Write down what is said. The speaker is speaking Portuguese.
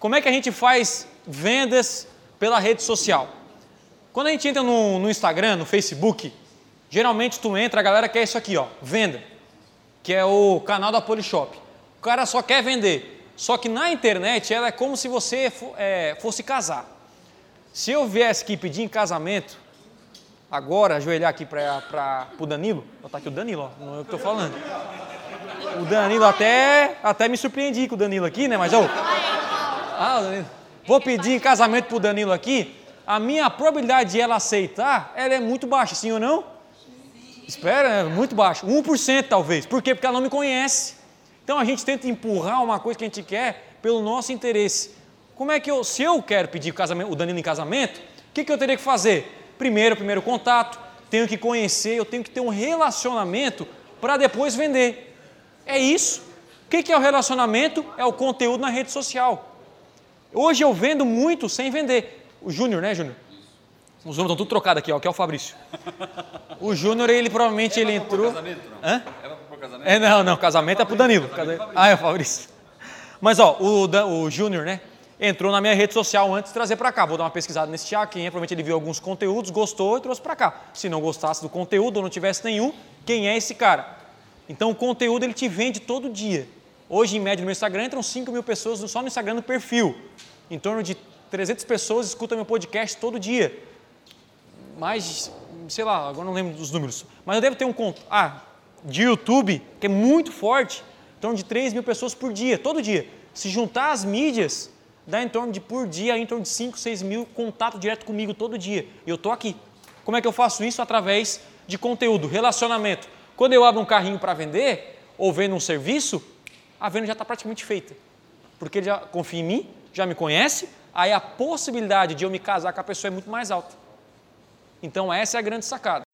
Como é que a gente faz vendas pela rede social? Quando a gente entra no, no, Instagram, no Facebook, geralmente tu entra, a galera quer isso aqui, ó, venda, que é o canal da Polishop. O cara só quer vender. Só que na internet ela é como se você é, fosse casar. Se eu viesse aqui pedir em casamento, agora, ajoelhar aqui para o Danilo, tá aqui o Danilo, ó, não é o que eu estou falando. O Danilo até, até me surpreendi com o Danilo aqui, né? Mas ó, ah. Vou pedir em casamento para o Danilo aqui. A minha probabilidade de ela aceitar, ela é muito baixa, sim ou não? Espera, é muito baixa. 1% talvez. Por quê? Porque ela não me conhece. Então a gente tenta empurrar uma coisa que a gente quer pelo nosso interesse. Como é que eu, se eu quero pedir o Danilo em casamento, o que, que eu teria que fazer? Primeiro, primeiro contato, tenho que conhecer, eu tenho que ter um relacionamento para depois vender. É isso. O que é o relacionamento? É o conteúdo na rede social. Hoje eu vendo muito sem vender. O Júnior, né, Júnior? Os nomes estão tudo trocados aqui, ó, que é o Fabrício. O Júnior, ele provavelmente ele entrou. Casamento, não? Hã? Pro casamento? É, não, não, casamento é pro Danilo. Ah, é o Fabrício. Mas ó, o, o Júnior, né? Entrou na minha rede social antes de trazer para cá. Vou dar uma pesquisada nesse Tiaguinho, provavelmente ele viu alguns conteúdos, gostou e trouxe para cá. Se não gostasse do conteúdo ou não tivesse nenhum, quem é esse cara? Então o conteúdo ele te vende todo dia. Hoje, em média, no meu Instagram entram 5 mil pessoas só no Instagram no perfil. Em torno de 300 pessoas escutam meu podcast todo dia. Mais, sei lá, agora não lembro dos números. Mas eu devo ter um conto. Ah, de YouTube, que é muito forte, em torno de 3 mil pessoas por dia, todo dia. Se juntar as mídias, dá em torno de, por dia, em torno de 5, 6 mil contato direto comigo todo dia. E eu estou aqui. Como é que eu faço isso? Através de conteúdo, relacionamento. Quando eu abro um carrinho para vender, ou vendo um serviço, a venda já está praticamente feita. Porque ele já confia em mim, já me conhece, aí a possibilidade de eu me casar com a pessoa é muito mais alta. Então essa é a grande sacada.